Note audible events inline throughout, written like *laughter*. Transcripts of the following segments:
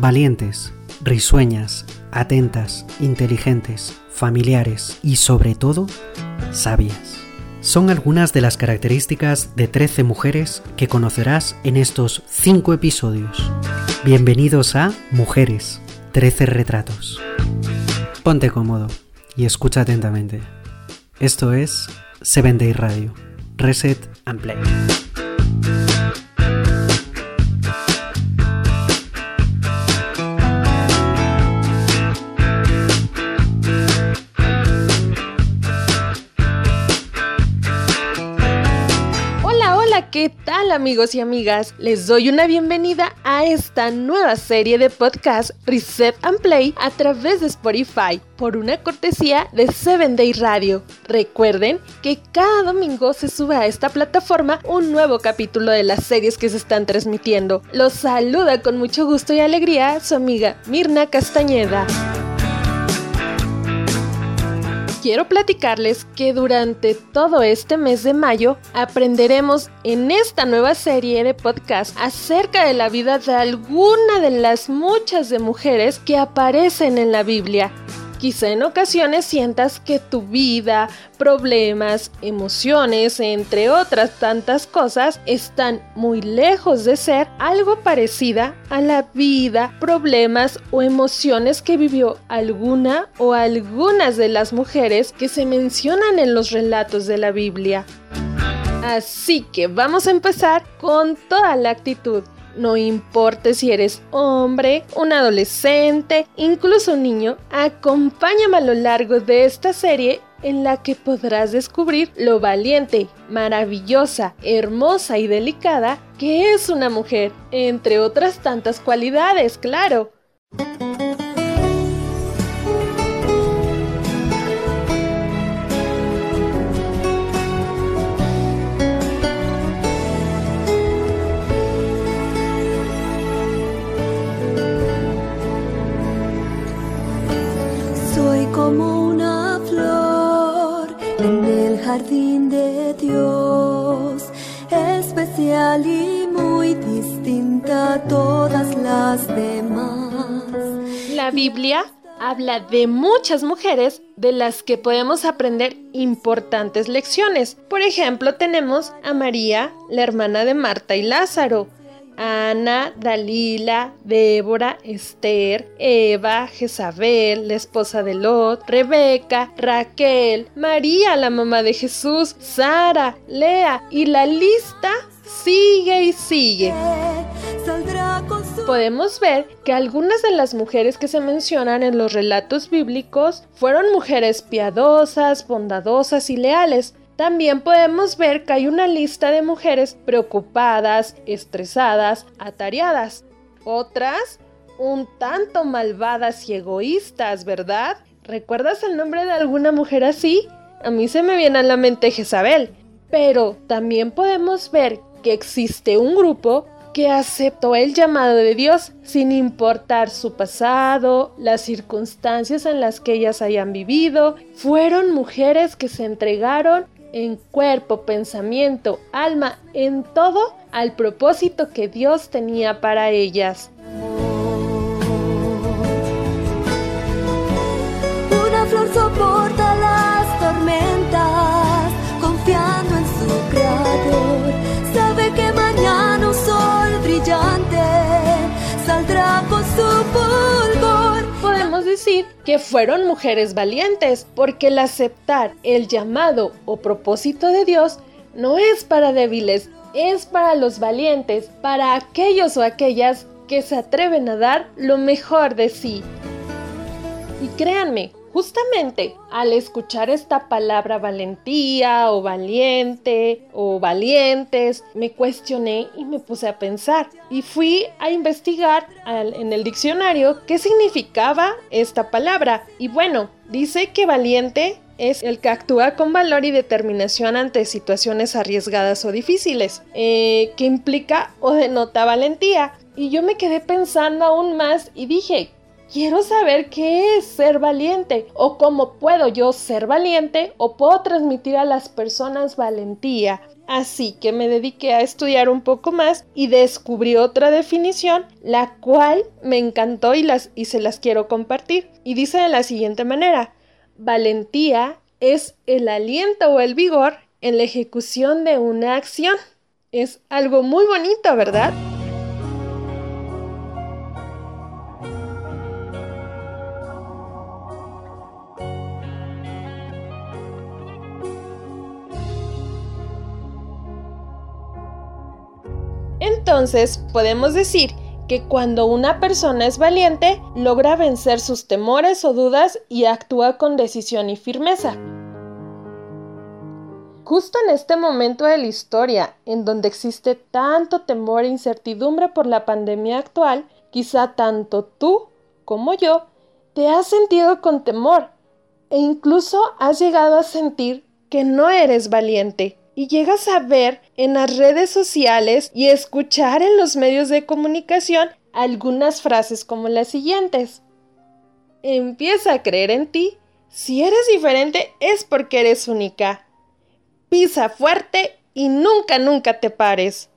Valientes, risueñas, atentas, inteligentes, familiares y sobre todo, sabias. Son algunas de las características de 13 mujeres que conocerás en estos 5 episodios. Bienvenidos a Mujeres, 13 retratos. Ponte cómodo y escucha atentamente. Esto es Seven Day Radio. Reset and Play. ¿Qué tal amigos y amigas? Les doy una bienvenida a esta nueva serie de podcast Reset and Play a través de Spotify por una cortesía de 7 Day Radio. Recuerden que cada domingo se sube a esta plataforma un nuevo capítulo de las series que se están transmitiendo. Los saluda con mucho gusto y alegría su amiga Mirna Castañeda quiero platicarles que durante todo este mes de mayo aprenderemos en esta nueva serie de podcast acerca de la vida de alguna de las muchas de mujeres que aparecen en la Biblia. Quizá en ocasiones sientas que tu vida, problemas, emociones, entre otras tantas cosas, están muy lejos de ser algo parecida a la vida, problemas o emociones que vivió alguna o algunas de las mujeres que se mencionan en los relatos de la Biblia. Así que vamos a empezar con toda la actitud no importa si eres hombre, un adolescente, incluso un niño, acompáñame a lo largo de esta serie en la que podrás descubrir lo valiente, maravillosa, hermosa y delicada que es una mujer, entre otras tantas cualidades, claro. Y muy distinta a todas las demás. La Biblia habla de muchas mujeres de las que podemos aprender importantes lecciones. Por ejemplo, tenemos a María, la hermana de Marta y Lázaro, Ana, Dalila, Débora, Esther, Eva, Jezabel, la esposa de Lot, Rebeca, Raquel, María, la mamá de Jesús, Sara, Lea y la lista sigue y sigue. Podemos ver que algunas de las mujeres que se mencionan en los relatos bíblicos fueron mujeres piadosas, bondadosas y leales, también podemos ver que hay una lista de mujeres preocupadas, estresadas, atareadas. Otras un tanto malvadas y egoístas, ¿verdad? ¿Recuerdas el nombre de alguna mujer así? A mí se me viene a la mente Jezabel. Pero también podemos ver que existe un grupo que aceptó el llamado de Dios sin importar su pasado, las circunstancias en las que ellas hayan vivido. Fueron mujeres que se entregaron en cuerpo, pensamiento, alma, en todo al propósito que Dios tenía para ellas. Una flor soporta las tormentas, confiando en su creador. Sol brillante saldrá con su fulgor decir que fueron mujeres valientes, porque el aceptar el llamado o propósito de Dios no es para débiles, es para los valientes, para aquellos o aquellas que se atreven a dar lo mejor de sí. Y créanme, Justamente al escuchar esta palabra valentía o valiente o valientes, me cuestioné y me puse a pensar y fui a investigar en el diccionario qué significaba esta palabra. Y bueno, dice que valiente es el que actúa con valor y determinación ante situaciones arriesgadas o difíciles, eh, que implica o denota valentía. Y yo me quedé pensando aún más y dije, Quiero saber qué es ser valiente o cómo puedo yo ser valiente o puedo transmitir a las personas valentía. Así que me dediqué a estudiar un poco más y descubrí otra definición, la cual me encantó y, las, y se las quiero compartir. Y dice de la siguiente manera, valentía es el aliento o el vigor en la ejecución de una acción. Es algo muy bonito, ¿verdad? Entonces, podemos decir que cuando una persona es valiente, logra vencer sus temores o dudas y actúa con decisión y firmeza. Justo en este momento de la historia, en donde existe tanto temor e incertidumbre por la pandemia actual, quizá tanto tú como yo te has sentido con temor e incluso has llegado a sentir que no eres valiente y llegas a ver en las redes sociales y escuchar en los medios de comunicación algunas frases como las siguientes. Empieza a creer en ti. Si eres diferente es porque eres única. Pisa fuerte y nunca, nunca te pares.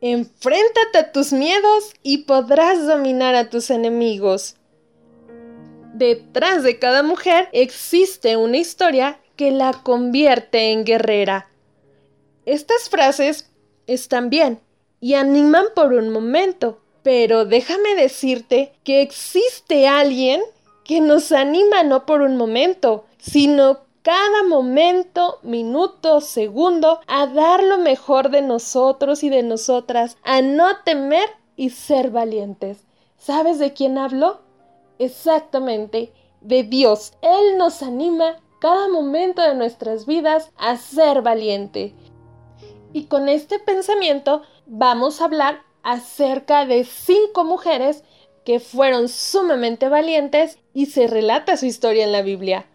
Enfréntate a tus miedos y podrás dominar a tus enemigos. Detrás de cada mujer existe una historia que la convierte en guerrera. Estas frases están bien y animan por un momento, pero déjame decirte que existe alguien que nos anima no por un momento, sino cada momento, minuto, segundo, a dar lo mejor de nosotros y de nosotras, a no temer y ser valientes. ¿Sabes de quién hablo? Exactamente, de Dios. Él nos anima cada momento de nuestras vidas a ser valiente. Y con este pensamiento vamos a hablar acerca de cinco mujeres que fueron sumamente valientes y se relata su historia en la Biblia.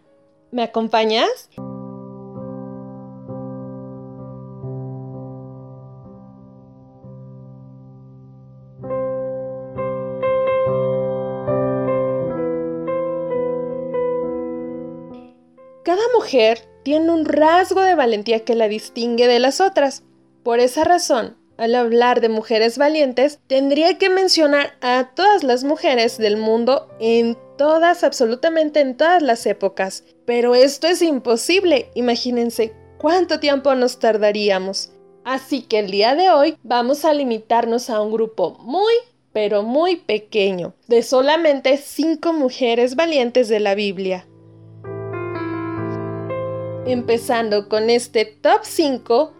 ¿Me acompañas? Cada mujer tiene un rasgo de valentía que la distingue de las otras. Por esa razón, al hablar de mujeres valientes, tendría que mencionar a todas las mujeres del mundo en todas, absolutamente en todas las épocas. Pero esto es imposible, imagínense cuánto tiempo nos tardaríamos. Así que el día de hoy vamos a limitarnos a un grupo muy, pero muy pequeño, de solamente cinco mujeres valientes de la Biblia. Empezando con este top 5,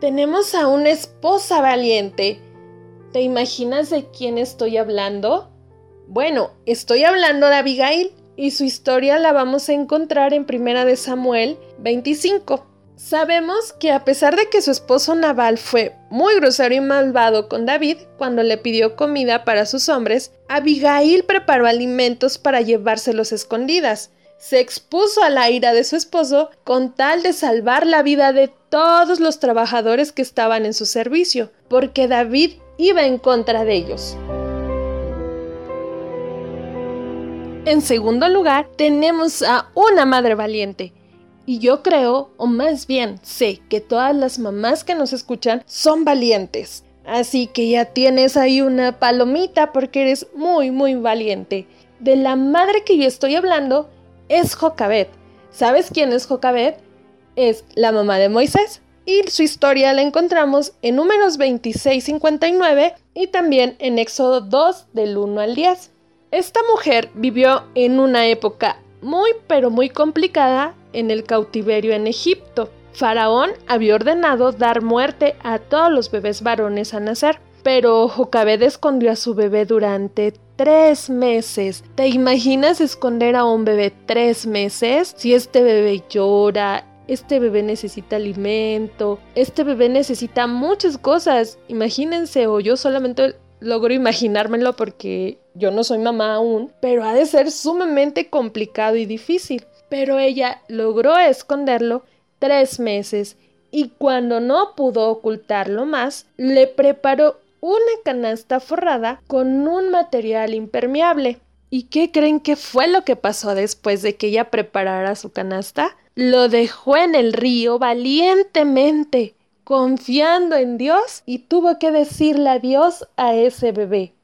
tenemos a una esposa valiente. ¿Te imaginas de quién estoy hablando? Bueno, estoy hablando de Abigail y su historia la vamos a encontrar en Primera de Samuel 25. Sabemos que a pesar de que su esposo Nabal fue muy grosero y malvado con David cuando le pidió comida para sus hombres, Abigail preparó alimentos para llevárselos escondidas se expuso a la ira de su esposo con tal de salvar la vida de todos los trabajadores que estaban en su servicio, porque David iba en contra de ellos. En segundo lugar, tenemos a una madre valiente. Y yo creo, o más bien sé, que todas las mamás que nos escuchan son valientes. Así que ya tienes ahí una palomita porque eres muy, muy valiente. De la madre que yo estoy hablando es Jocabet. ¿Sabes quién es Jocabet? Es la mamá de Moisés y su historia la encontramos en números 26-59 y también en Éxodo 2 del 1 al 10. Esta mujer vivió en una época muy pero muy complicada en el cautiverio en Egipto. Faraón había ordenado dar muerte a todos los bebés varones a nacer, pero Jocabed escondió a su bebé durante tres meses. ¿Te imaginas esconder a un bebé tres meses? Si este bebé llora, este bebé necesita alimento, este bebé necesita muchas cosas. Imagínense, o yo solamente logro imaginármelo porque yo no soy mamá aún, pero ha de ser sumamente complicado y difícil. Pero ella logró esconderlo tres meses y cuando no pudo ocultarlo más, le preparó una canasta forrada con un material impermeable. ¿Y qué creen que fue lo que pasó después de que ella preparara su canasta? Lo dejó en el río valientemente, confiando en Dios y tuvo que decirle adiós a ese bebé.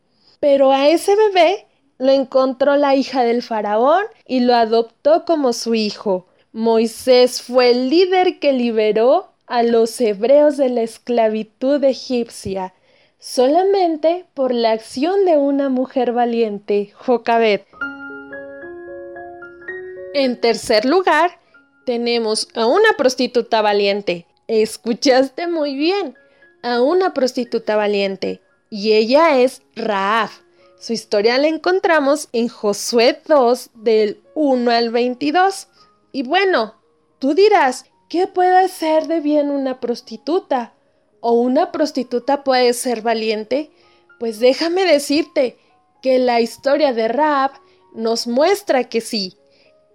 Pero a ese bebé lo encontró la hija del faraón y lo adoptó como su hijo. Moisés fue el líder que liberó a los hebreos de la esclavitud egipcia solamente por la acción de una mujer valiente, Jocabed. En tercer lugar, tenemos a una prostituta valiente. Escuchaste muy bien, a una prostituta valiente. Y ella es Raab. Su historia la encontramos en Josué 2 del 1 al 22. Y bueno, tú dirás, ¿qué puede hacer de bien una prostituta? ¿O una prostituta puede ser valiente? Pues déjame decirte que la historia de Raab nos muestra que sí.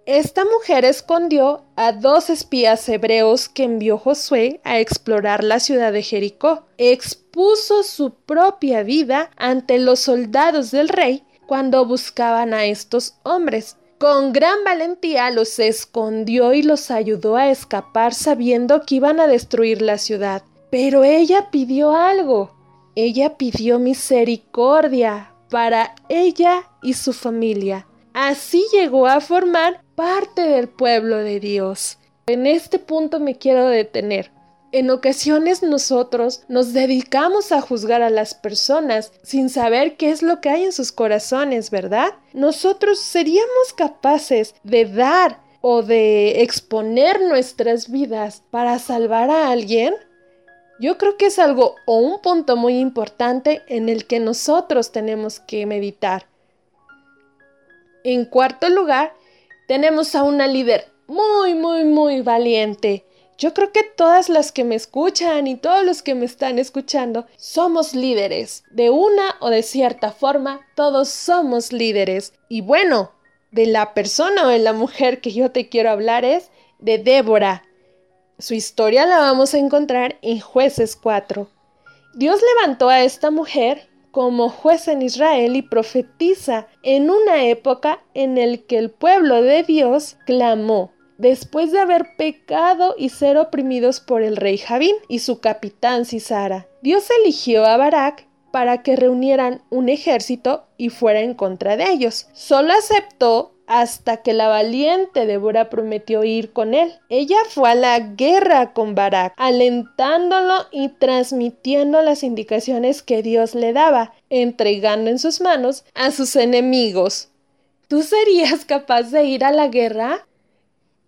Esta mujer escondió a dos espías hebreos que envió Josué a explorar la ciudad de Jericó. Expuso su propia vida ante los soldados del rey cuando buscaban a estos hombres. Con gran valentía los escondió y los ayudó a escapar sabiendo que iban a destruir la ciudad. Pero ella pidió algo. Ella pidió misericordia para ella y su familia. Así llegó a formar parte del pueblo de Dios. En este punto me quiero detener. En ocasiones nosotros nos dedicamos a juzgar a las personas sin saber qué es lo que hay en sus corazones, ¿verdad? Nosotros seríamos capaces de dar o de exponer nuestras vidas para salvar a alguien. Yo creo que es algo o un punto muy importante en el que nosotros tenemos que meditar. En cuarto lugar, tenemos a una líder muy, muy, muy valiente. Yo creo que todas las que me escuchan y todos los que me están escuchando somos líderes. De una o de cierta forma, todos somos líderes. Y bueno, de la persona o de la mujer que yo te quiero hablar es de Débora. Su historia la vamos a encontrar en jueces 4. Dios levantó a esta mujer como juez en Israel y profetiza en una época en el que el pueblo de Dios clamó después de haber pecado y ser oprimidos por el rey Javín y su capitán Cisara. Dios eligió a Barak para que reunieran un ejército y fuera en contra de ellos. Solo aceptó hasta que la valiente Débora prometió ir con él. Ella fue a la guerra con Barak, alentándolo y transmitiendo las indicaciones que Dios le daba, entregando en sus manos a sus enemigos. ¿Tú serías capaz de ir a la guerra?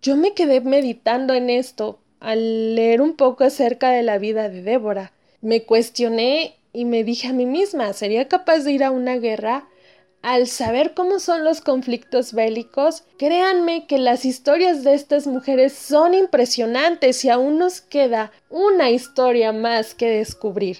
Yo me quedé meditando en esto al leer un poco acerca de la vida de Débora. Me cuestioné y me dije a mí misma, ¿sería capaz de ir a una guerra? Al saber cómo son los conflictos bélicos, créanme que las historias de estas mujeres son impresionantes y aún nos queda una historia más que descubrir.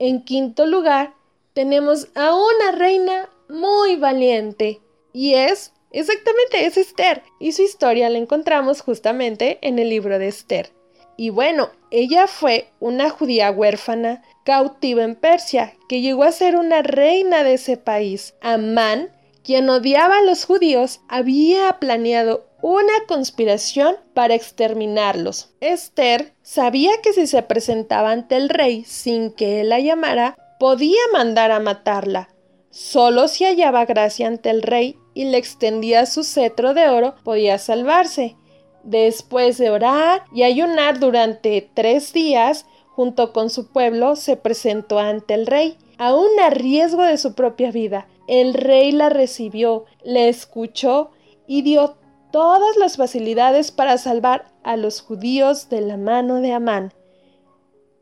En quinto lugar, tenemos a una reina muy valiente y es exactamente es Esther y su historia la encontramos justamente en el libro de Esther. Y bueno, ella fue una judía huérfana cautiva en Persia, que llegó a ser una reina de ese país. Amán, quien odiaba a los judíos, había planeado una conspiración para exterminarlos. Esther sabía que si se presentaba ante el rey sin que él la llamara, podía mandar a matarla. Solo si hallaba gracia ante el rey y le extendía su cetro de oro, podía salvarse. Después de orar y ayunar durante tres días, junto con su pueblo, se presentó ante el rey, aun a riesgo de su propia vida. El rey la recibió, le escuchó y dio todas las facilidades para salvar a los judíos de la mano de Amán.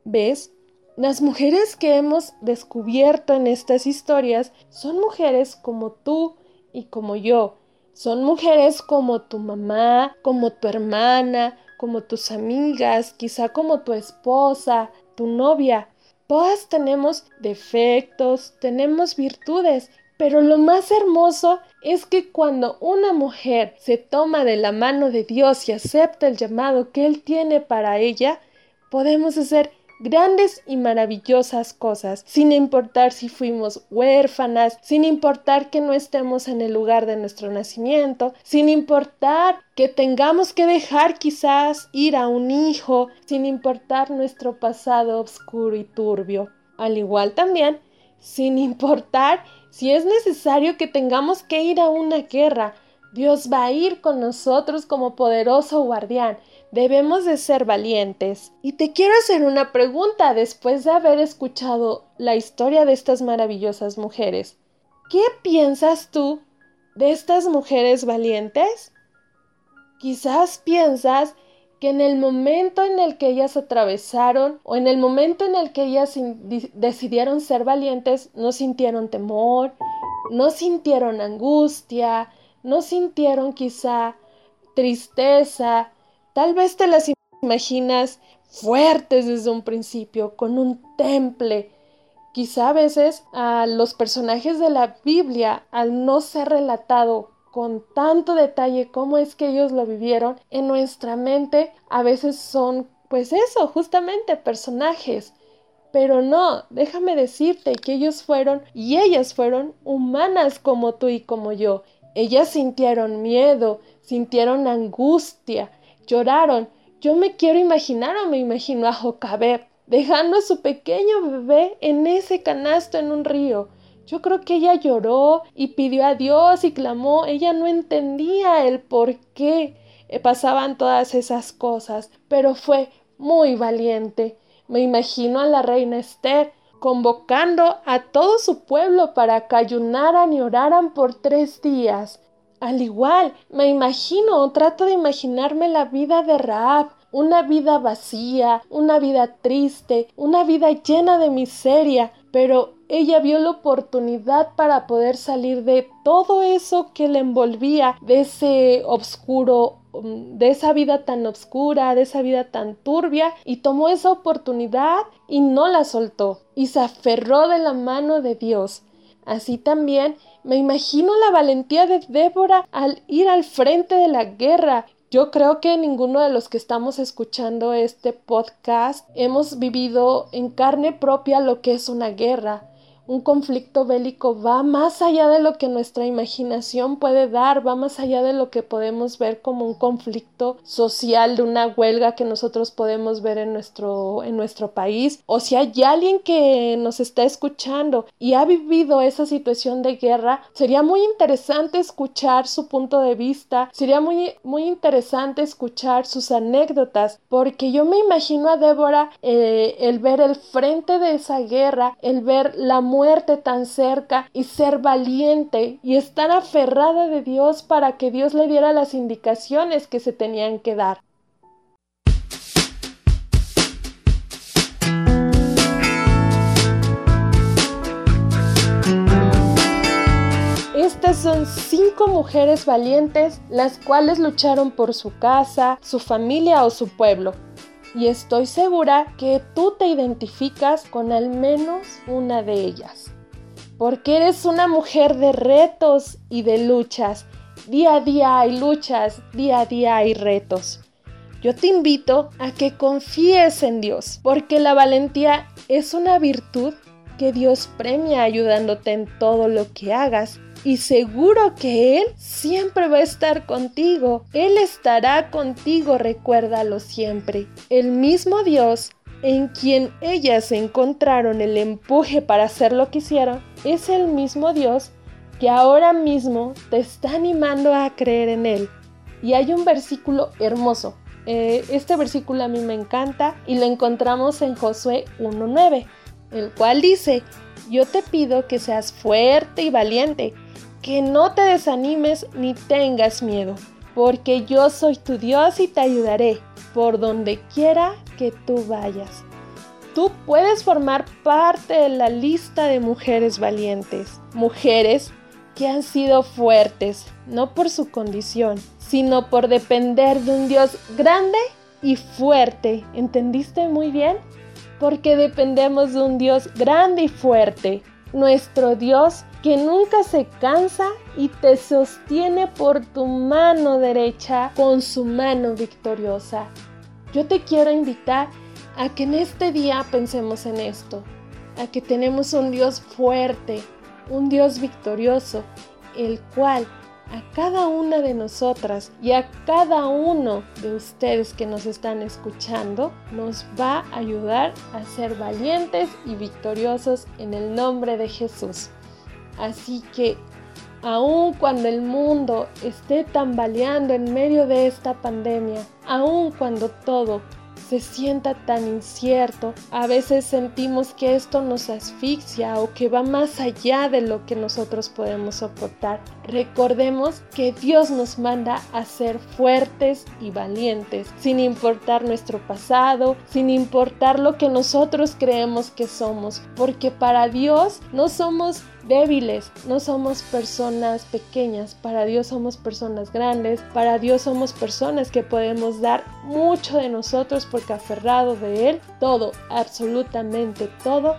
¿Ves? Las mujeres que hemos descubierto en estas historias son mujeres como tú y como yo, son mujeres como tu mamá, como tu hermana, como tus amigas, quizá como tu esposa, tu novia. Todas tenemos defectos, tenemos virtudes, pero lo más hermoso es que cuando una mujer se toma de la mano de Dios y acepta el llamado que Él tiene para ella, podemos hacer grandes y maravillosas cosas, sin importar si fuimos huérfanas, sin importar que no estemos en el lugar de nuestro nacimiento, sin importar que tengamos que dejar quizás ir a un hijo, sin importar nuestro pasado oscuro y turbio. Al igual también, sin importar si es necesario que tengamos que ir a una guerra, Dios va a ir con nosotros como poderoso guardián. Debemos de ser valientes. Y te quiero hacer una pregunta después de haber escuchado la historia de estas maravillosas mujeres. ¿Qué piensas tú de estas mujeres valientes? Quizás piensas que en el momento en el que ellas atravesaron o en el momento en el que ellas decidieron ser valientes, no sintieron temor, no sintieron angustia, no sintieron quizá tristeza, tal vez te las imaginas fuertes desde un principio, con un temple. Quizá a veces a los personajes de la Biblia, al no ser relatado con tanto detalle cómo es que ellos lo vivieron, en nuestra mente a veces son, pues eso, justamente personajes. Pero no, déjame decirte que ellos fueron y ellas fueron humanas como tú y como yo. Ellas sintieron miedo, sintieron angustia, lloraron. Yo me quiero imaginar o me imagino a Jocabet dejando a su pequeño bebé en ese canasto en un río. Yo creo que ella lloró y pidió a Dios y clamó. Ella no entendía el por qué pasaban todas esas cosas, pero fue muy valiente. Me imagino a la reina Esther convocando a todo su pueblo para que ayunaran y oraran por tres días. Al igual, me imagino trato de imaginarme la vida de Raab, una vida vacía, una vida triste, una vida llena de miseria, pero ella vio la oportunidad para poder salir de todo eso que le envolvía, de ese oscuro Um, de esa vida tan oscura, de esa vida tan turbia, y tomó esa oportunidad y no la soltó, y se aferró de la mano de Dios. Así también me imagino la valentía de Débora al ir al frente de la guerra. Yo creo que ninguno de los que estamos escuchando este podcast hemos vivido en carne propia lo que es una guerra un conflicto bélico va más allá de lo que nuestra imaginación puede dar, va más allá de lo que podemos ver como un conflicto social de una huelga que nosotros podemos ver en nuestro, en nuestro país. O si hay alguien que nos está escuchando y ha vivido esa situación de guerra, sería muy interesante escuchar su punto de vista, sería muy, muy interesante escuchar sus anécdotas, porque yo me imagino a Débora eh, el ver el frente de esa guerra, el ver la muerte tan cerca y ser valiente y estar aferrada de Dios para que Dios le diera las indicaciones que se tenían que dar. Estas son cinco mujeres valientes las cuales lucharon por su casa, su familia o su pueblo y estoy segura que tú te identificas con al menos una de ellas. Porque eres una mujer de retos y de luchas. Día a día hay luchas, día a día hay retos. Yo te invito a que confíes en Dios, porque la valentía es una virtud que Dios premia ayudándote en todo lo que hagas y seguro que Él siempre va a estar contigo. Él estará contigo, recuérdalo siempre. El mismo Dios en quien ellas encontraron el empuje para hacer lo que hicieron, es el mismo Dios que ahora mismo te está animando a creer en Él. Y hay un versículo hermoso. Eh, este versículo a mí me encanta y lo encontramos en Josué 1.9, el cual dice, yo te pido que seas fuerte y valiente que no te desanimes ni tengas miedo, porque yo soy tu Dios y te ayudaré por donde quiera que tú vayas. Tú puedes formar parte de la lista de mujeres valientes, mujeres que han sido fuertes, no por su condición, sino por depender de un Dios grande y fuerte. ¿Entendiste muy bien? Porque dependemos de un Dios grande y fuerte. Nuestro Dios que nunca se cansa y te sostiene por tu mano derecha con su mano victoriosa. Yo te quiero invitar a que en este día pensemos en esto, a que tenemos un Dios fuerte, un Dios victorioso, el cual a cada una de nosotras y a cada uno de ustedes que nos están escuchando nos va a ayudar a ser valientes y victoriosos en el nombre de Jesús. Así que aun cuando el mundo esté tambaleando en medio de esta pandemia, aun cuando todo se sienta tan incierto. A veces sentimos que esto nos asfixia o que va más allá de lo que nosotros podemos soportar. Recordemos que Dios nos manda a ser fuertes y valientes, sin importar nuestro pasado, sin importar lo que nosotros creemos que somos, porque para Dios no somos débiles, no somos personas pequeñas, para Dios somos personas grandes, para Dios somos personas que podemos dar mucho de nosotros porque aferrado de Él, todo, absolutamente todo,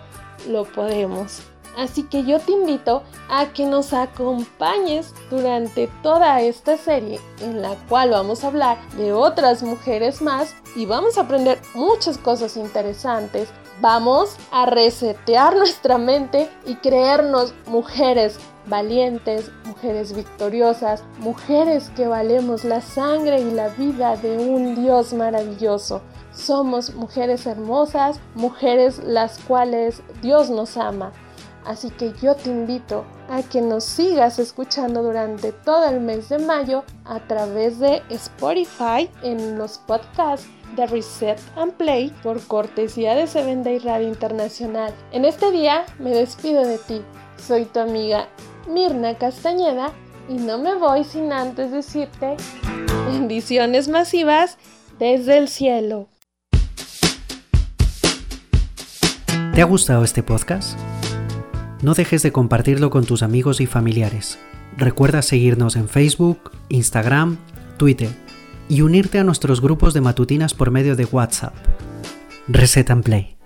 lo podemos. Así que yo te invito a que nos acompañes durante toda esta serie en la cual vamos a hablar de otras mujeres más y vamos a aprender muchas cosas interesantes Vamos a resetear *laughs* nuestra mente y creernos mujeres valientes, mujeres victoriosas, mujeres que valemos la sangre y la vida de un Dios maravilloso. Somos mujeres hermosas, mujeres las cuales Dios nos ama. Así que yo te invito a que nos sigas escuchando durante todo el mes de mayo a través de Spotify en los podcasts de Reset and Play por cortesía de Seven Day Radio Internacional. En este día me despido de ti. Soy tu amiga Mirna Castañeda y no me voy sin antes decirte bendiciones masivas desde el cielo. ¿Te ha gustado este podcast? No dejes de compartirlo con tus amigos y familiares. Recuerda seguirnos en Facebook, Instagram, Twitter y unirte a nuestros grupos de matutinas por medio de WhatsApp. Reset and Play.